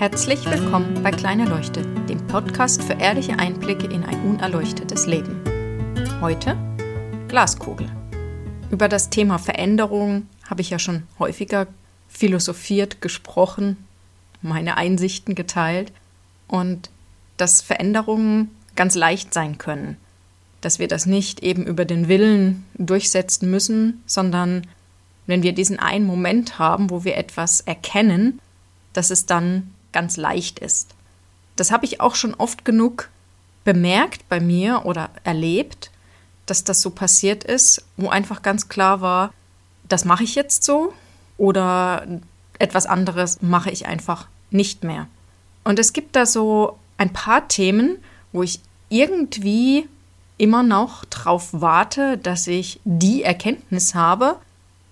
Herzlich willkommen bei Kleine Leuchte, dem Podcast für ehrliche Einblicke in ein unerleuchtetes Leben. Heute Glaskugel. Über das Thema Veränderung habe ich ja schon häufiger philosophiert, gesprochen, meine Einsichten geteilt und dass Veränderungen ganz leicht sein können. Dass wir das nicht eben über den Willen durchsetzen müssen, sondern wenn wir diesen einen Moment haben, wo wir etwas erkennen, dass es dann ganz leicht ist. Das habe ich auch schon oft genug bemerkt bei mir oder erlebt, dass das so passiert ist, wo einfach ganz klar war, das mache ich jetzt so oder etwas anderes mache ich einfach nicht mehr. Und es gibt da so ein paar Themen, wo ich irgendwie immer noch darauf warte, dass ich die Erkenntnis habe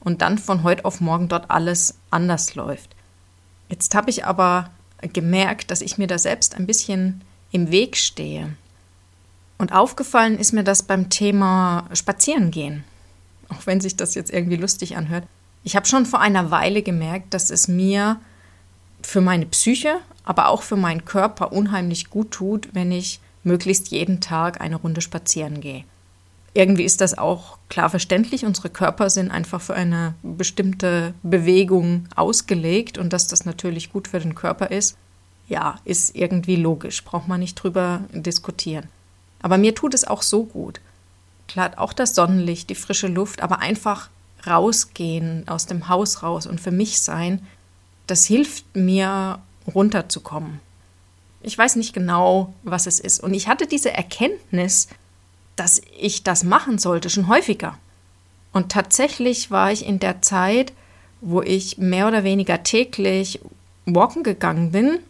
und dann von heute auf morgen dort alles anders läuft. Jetzt habe ich aber gemerkt, dass ich mir da selbst ein bisschen im Weg stehe. Und aufgefallen ist mir das beim Thema Spazierengehen. Auch wenn sich das jetzt irgendwie lustig anhört. Ich habe schon vor einer Weile gemerkt, dass es mir für meine Psyche, aber auch für meinen Körper unheimlich gut tut, wenn ich möglichst jeden Tag eine Runde spazieren gehe. Irgendwie ist das auch klar verständlich. Unsere Körper sind einfach für eine bestimmte Bewegung ausgelegt und dass das natürlich gut für den Körper ist, ja, ist irgendwie logisch, braucht man nicht drüber diskutieren. Aber mir tut es auch so gut. Klar, auch das Sonnenlicht, die frische Luft, aber einfach rausgehen, aus dem Haus raus und für mich sein, das hilft mir runterzukommen. Ich weiß nicht genau, was es ist. Und ich hatte diese Erkenntnis, dass ich das machen sollte, schon häufiger. Und tatsächlich war ich in der Zeit, wo ich mehr oder weniger täglich walken gegangen bin,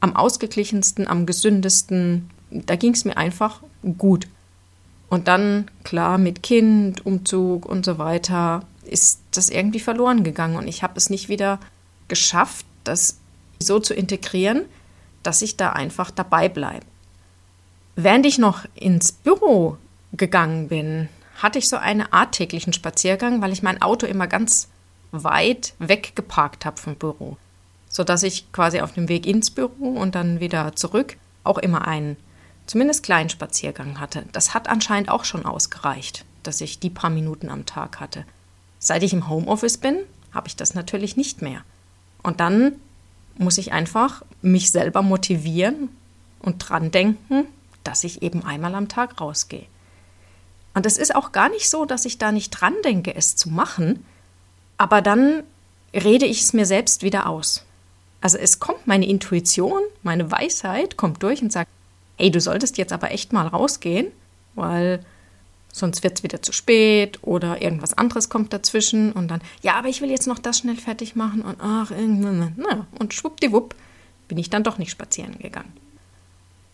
am ausgeglichensten, am gesündesten. Da ging es mir einfach gut. Und dann, klar, mit Kind, Umzug und so weiter, ist das irgendwie verloren gegangen. Und ich habe es nicht wieder geschafft, das so zu integrieren, dass ich da einfach dabei bleibe. Während ich noch ins Büro gegangen bin, hatte ich so einen Art täglichen Spaziergang, weil ich mein Auto immer ganz weit weg geparkt habe vom Büro, sodass ich quasi auf dem Weg ins Büro und dann wieder zurück auch immer einen zumindest kleinen Spaziergang hatte. Das hat anscheinend auch schon ausgereicht, dass ich die paar Minuten am Tag hatte. Seit ich im Homeoffice bin, habe ich das natürlich nicht mehr. Und dann muss ich einfach mich selber motivieren und dran denken, dass ich eben einmal am Tag rausgehe. Und es ist auch gar nicht so, dass ich da nicht dran denke, es zu machen, aber dann rede ich es mir selbst wieder aus. Also es kommt meine Intuition, meine Weisheit kommt durch und sagt, hey, du solltest jetzt aber echt mal rausgehen, weil sonst wird es wieder zu spät oder irgendwas anderes kommt dazwischen und dann, ja, aber ich will jetzt noch das schnell fertig machen und ach, na, und schwuppdiwupp bin ich dann doch nicht spazieren gegangen.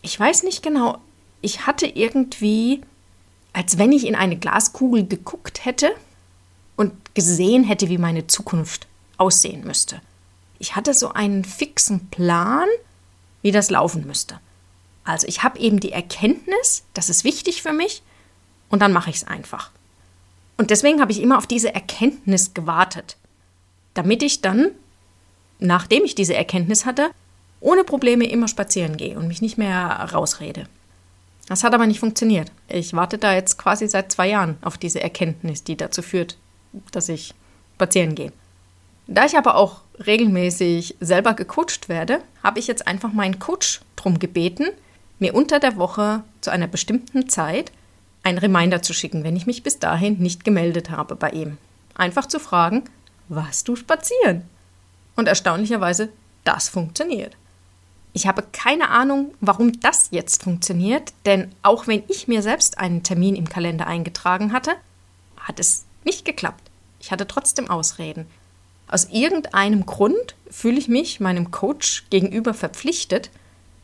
Ich weiß nicht genau, ich hatte irgendwie als wenn ich in eine Glaskugel geguckt hätte und gesehen hätte, wie meine Zukunft aussehen müsste. Ich hatte so einen fixen Plan, wie das laufen müsste. Also ich habe eben die Erkenntnis, das ist wichtig für mich, und dann mache ich es einfach. Und deswegen habe ich immer auf diese Erkenntnis gewartet, damit ich dann, nachdem ich diese Erkenntnis hatte, ohne Probleme immer spazieren gehe und mich nicht mehr rausrede. Das hat aber nicht funktioniert. Ich warte da jetzt quasi seit zwei Jahren auf diese Erkenntnis, die dazu führt, dass ich spazieren gehe. Da ich aber auch regelmäßig selber gecoacht werde, habe ich jetzt einfach meinen Coach darum gebeten, mir unter der Woche zu einer bestimmten Zeit einen Reminder zu schicken, wenn ich mich bis dahin nicht gemeldet habe bei ihm. Einfach zu fragen, warst du spazieren? Und erstaunlicherweise, das funktioniert. Ich habe keine Ahnung, warum das jetzt funktioniert, denn auch wenn ich mir selbst einen Termin im Kalender eingetragen hatte, hat es nicht geklappt. Ich hatte trotzdem Ausreden. Aus irgendeinem Grund fühle ich mich meinem Coach gegenüber verpflichtet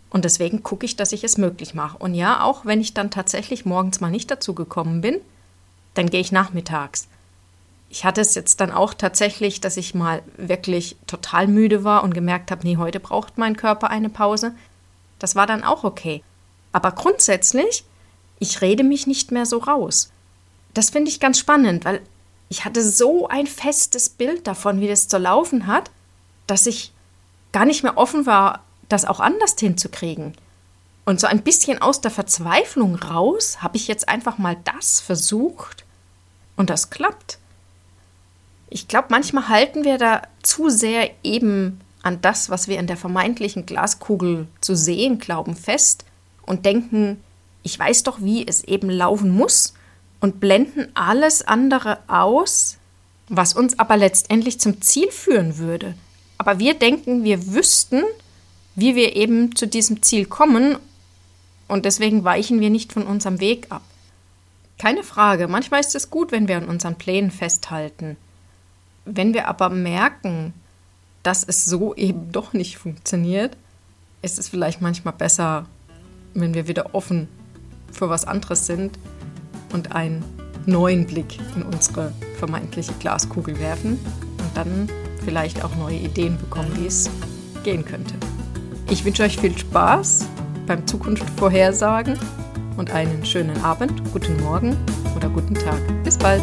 und deswegen gucke ich, dass ich es möglich mache. Und ja, auch wenn ich dann tatsächlich morgens mal nicht dazu gekommen bin, dann gehe ich nachmittags ich hatte es jetzt dann auch tatsächlich, dass ich mal wirklich total müde war und gemerkt habe, nee, heute braucht mein Körper eine Pause. Das war dann auch okay. Aber grundsätzlich, ich rede mich nicht mehr so raus. Das finde ich ganz spannend, weil ich hatte so ein festes Bild davon, wie das zu laufen hat, dass ich gar nicht mehr offen war, das auch anders hinzukriegen. Und so ein bisschen aus der Verzweiflung raus habe ich jetzt einfach mal das versucht und das klappt. Ich glaube, manchmal halten wir da zu sehr eben an das, was wir in der vermeintlichen Glaskugel zu sehen glauben, fest und denken, ich weiß doch, wie es eben laufen muss und blenden alles andere aus, was uns aber letztendlich zum Ziel führen würde. Aber wir denken, wir wüssten, wie wir eben zu diesem Ziel kommen und deswegen weichen wir nicht von unserem Weg ab. Keine Frage, manchmal ist es gut, wenn wir an unseren Plänen festhalten. Wenn wir aber merken, dass es so eben doch nicht funktioniert, ist es vielleicht manchmal besser, wenn wir wieder offen für was anderes sind und einen neuen Blick in unsere vermeintliche Glaskugel werfen und dann vielleicht auch neue Ideen bekommen, wie es gehen könnte. Ich wünsche euch viel Spaß beim Zukunftsvorhersagen und einen schönen Abend, guten Morgen oder guten Tag. Bis bald!